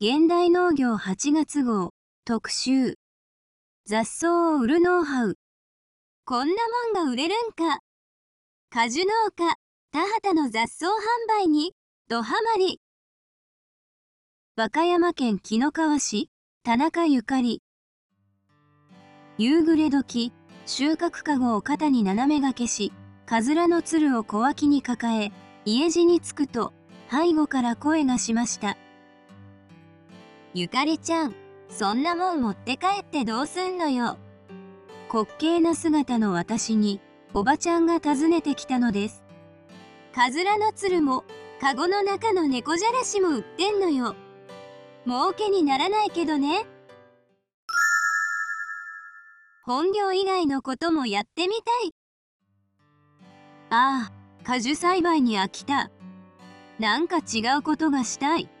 現代農業8月号特集。雑草を売るノウハウ。こんなもんが売れるんか。果樹農家田畑の雑草販売にドハマり。和歌山県紀の川市田中ゆかり。夕暮れ時収穫かごを肩に斜めがけしかずらのつるを小脇に抱え家路に着くと背後から声がしました。ゆかりちゃんそんなもん持って帰ってどうすんのよ。滑稽な姿の私におばちゃんが訪ねてきたのです。かずらのつるもかごの中の猫じゃらしも売ってんのよ。儲けにならないけどね。本業以外のこともやってみたい。ああ果樹栽培に飽きた。なんか違うことがしたい。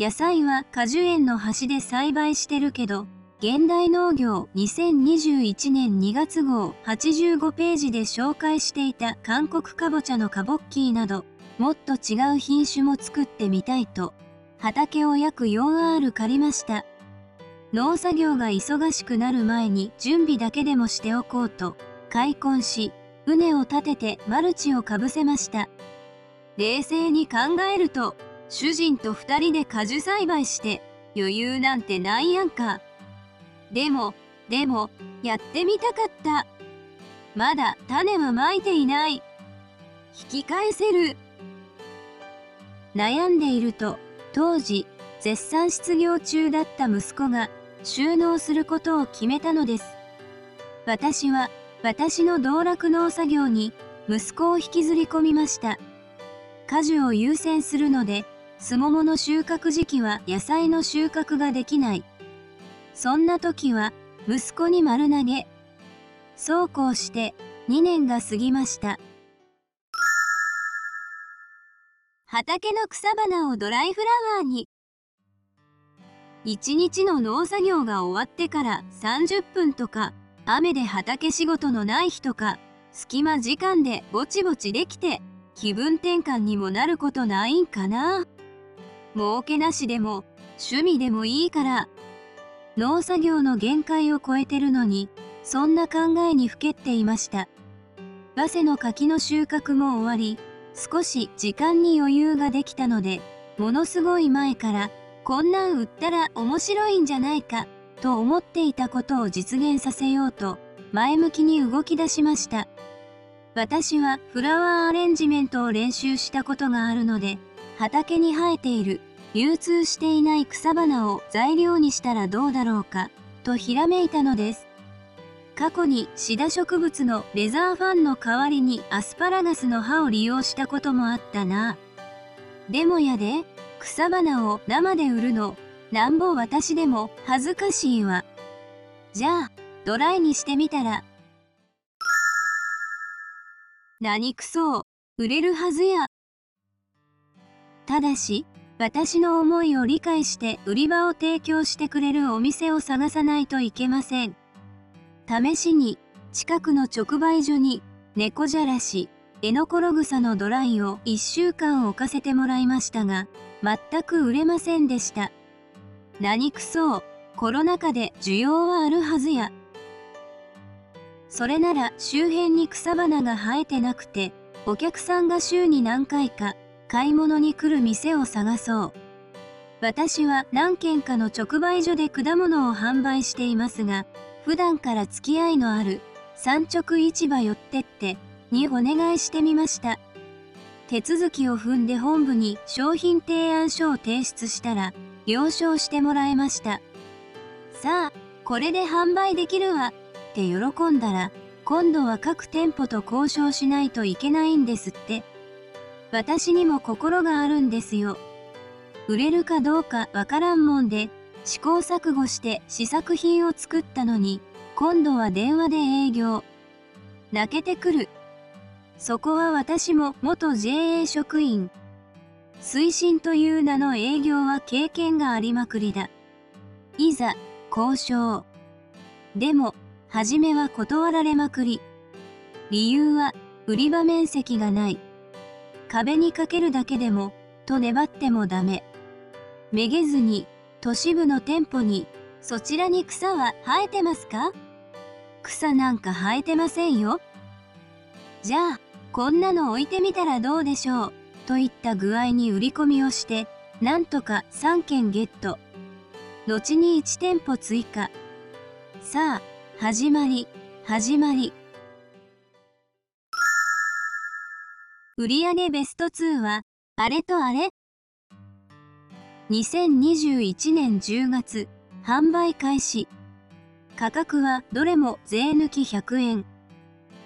野菜は果樹園の端で栽培してるけど現代農業2021年2月号85ページで紹介していた韓国かぼちゃのカボッキーなどもっと違う品種も作ってみたいと畑を約 4R 借りました。農作業が忙しくなる前に準備だけでもしておこうと開墾し畝を立ててマルチをかぶせました。冷静に考えると主人と2人で果樹栽培して余裕なんてないやんか。でもでもやってみたかった。まだ種はまいていない。引き返せる。悩んでいると当時絶賛失業中だった息子が収納することを決めたのです。私は私の道楽農作業に息子を引きずり込みました。果樹を優先するのですももの収穫時期は野菜の収穫ができない。そんな時は息子に丸投げ。そうこうして2年が過ぎました。畑の草花をドライフラワーに。一日の農作業が終わってから30分とか雨で畑仕事のない日とか隙間時間でぼちぼちできて気分転換にもなることないんかな。儲けなしでも趣味でもいいから。農作業の限界を超えてるのにそんな考えにふけっていました。早生の柿の収穫も終わり少し時間に余裕ができたのでものすごい前からこんなん売ったら面白いんじゃないかと思っていたことを実現させようと前向きに動き出しました。私はフラワーアレンジメントを練習したことがあるので畑に生えている流通していない草花を材料にしたらどうだろうかとひらめいたのです。過去にシダ植物のレザーファンの代わりにアスパラガスの葉を利用したこともあったな。でもやで草花を生で売るのなんぼ私でも恥ずかしいわ。じゃあドライにしてみたら。何くそ売れるはずや。ただし私の思いを理解して売り場を提供してくれるお店を探さないといけません。試しに近くの直売所に猫じゃらしエノコログサのドライを1週間置かせてもらいましたが全く売れませんでした。何くそコロナ禍で需要はあるはずや。それなら周辺に草花が生えてなくてお客さんが週に何回か買い物に来る店を探そう。私は何軒かの直売所で果物を販売していますが普段から付き合いのある産直市場寄ってってにお願いしてみました。手続きを踏んで本部に商品提案書を提出したら了承してもらえました。さあこれで販売できるわ。って喜んだら今度は各店舗と交渉しないといけないんですって。私にも心があるんですよ。売れるかどうかわからんもんで試行錯誤して試作品を作ったのに今度は電話で営業。泣けてくる。そこは私も元 JA 職員。推進という名の営業は経験がありまくりだ。いざ交渉。でも初めは断られまくり。理由は、売り場面積がない。壁にかけるだけでも、と粘ってもダメ。めげずに、都市部の店舗に、そちらに草は生えてますか？草なんか生えてませんよ。じゃあ、こんなの置いてみたらどうでしょう、といった具合に売り込みをして、なんとか3件ゲット。後に1店舗追加。さあ、始まり、始まり。売上ベスト2は、あれとあれ2021年10月、販売開始。価格はどれも税抜き100円。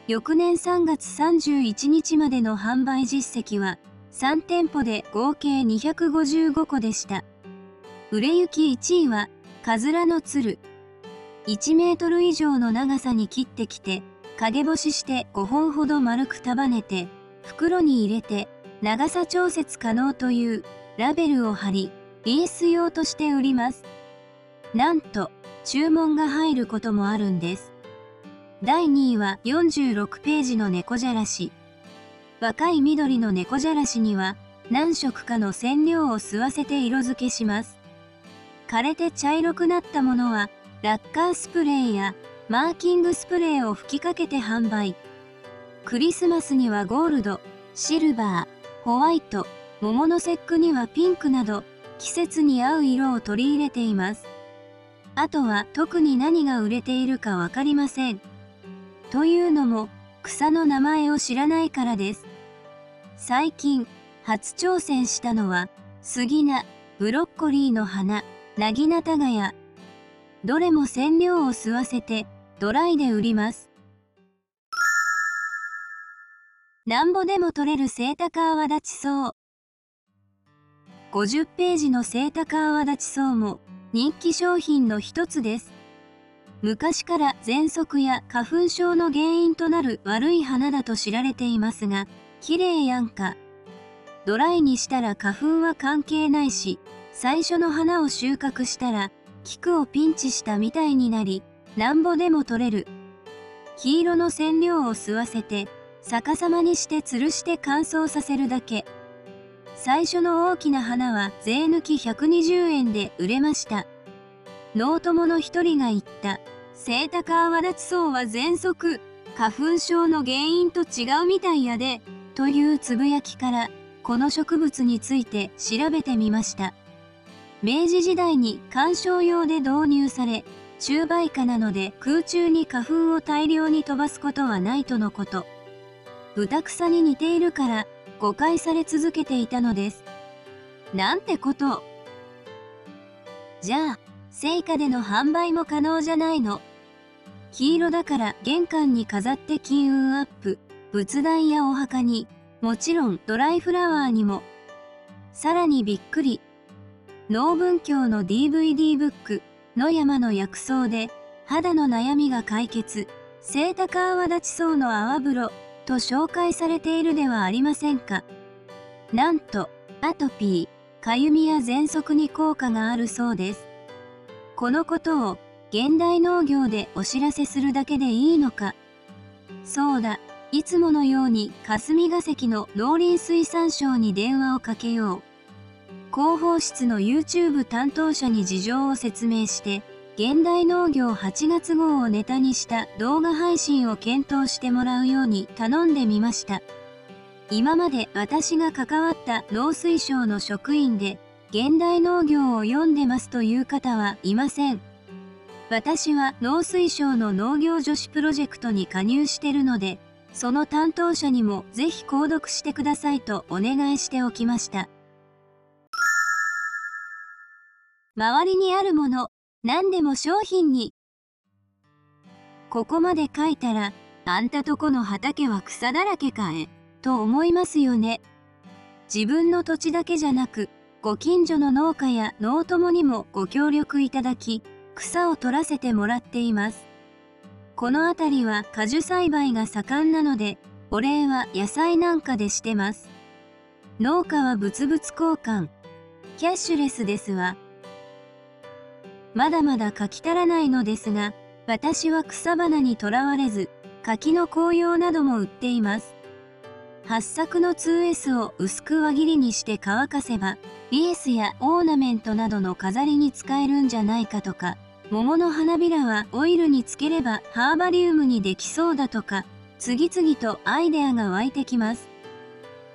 翌年3月31日までの販売実績は、3店舗で合計255個でした。売れ行き1位は、カズラの鶴。1メートル以上の長さに切ってきて、陰干しして5本ほど丸く束ねて、袋に入れて長さ調節可能というラベルを貼り、リース用として売ります。なんと、注文が入ることもあるんです。第2位は46ページの猫じゃらし。若い緑の猫じゃらしには何色かの染料を吸わせて色付けします。枯れて茶色くなったものはラッカースプレーやマーキングスプレーを吹きかけて販売。クリスマスにはゴールド、シルバー、ホワイト、桃の節句にはピンクなど季節に合う色を取り入れています。あとは特に何が売れているかわかりません。というのも草の名前を知らないからです。最近初挑戦したのは杉菜、ブロッコリーの花、なぎなたがや。どれも染料を吸わせてドライで売ります。なんぼでも取れるセイタカアワダチソウ。50ページのセイタカアワダチソウも人気商品の一つです。昔から喘息や花粉症の原因となる悪い花だと知られていますが、綺麗やんか。ドライにしたら花粉は関係ないし、最初の花を収穫したら、菊をピンチしたみたいになり、なんぼでも取れる。黄色の染料を吸わせて、逆さまにして吊るして乾燥させるだけ。最初の大きな花は税抜き120円で売れました。脳友の一人が言った。セイタカアワダチソウは喘息、花粉症の原因と違うみたいやで、というつぶやきから、この植物について調べてみました。明治時代に観賞用で導入され、中売価なので空中に花粉を大量に飛ばすことはないとのこと。豚草に似ているから誤解され続けていたのです。なんてことじゃあ、聖火での販売も可能じゃないの。黄色だから玄関に飾って金運アップ、仏壇やお墓に、もちろんドライフラワーにも。さらにびっくり。農文教の DVD ブック、野山の薬草で、肌の悩みが解決、聖高泡立ちそうの泡風呂、と紹介されているではありませんか。なんと、アトピー、かゆみや喘息に効果があるそうです。このことを現代農業でお知らせするだけでいいのか。そうだ、いつものように霞が関の農林水産省に電話をかけよう。広報室の YouTube 担当者に事情を説明して、現代農業8月号をネタにした動画配信を検討してもらうように頼んでみました。今まで私が関わった農水省の職員で現代農業を読んでますという方はいません。私は農水省の農業女子プロジェクトに加入してるので、その担当者にもぜひ購読してくださいとお願いしておきました。周りにあるもの、何でも商品に。ここまで書いたら、あんたとこの畑は草だらけかえ、と思いますよね。自分の土地だけじゃなく、ご近所の農家や農友にもご協力いただき、草を取らせてもらっています。この辺りは果樹栽培が盛んなので、お礼は野菜なんかでしてます。農家は物々交換。キャッシュレスですわ。まだまだ書き足らないのですが、私は草花にとらわれず、柿の紅葉なども売っています。発作の 2S を薄く輪切りにして乾かせば、リエスやオーナメントなどの飾りに使えるんじゃないかとか、桃の花びらはオイルにつければハーバリウムにできそうだとか、次々とアイデアが湧いてきます。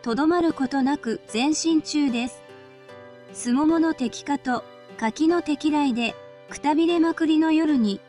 とどまることなく前進中です。すももの敵化と柿の敵来で、くたびれまくりの夜に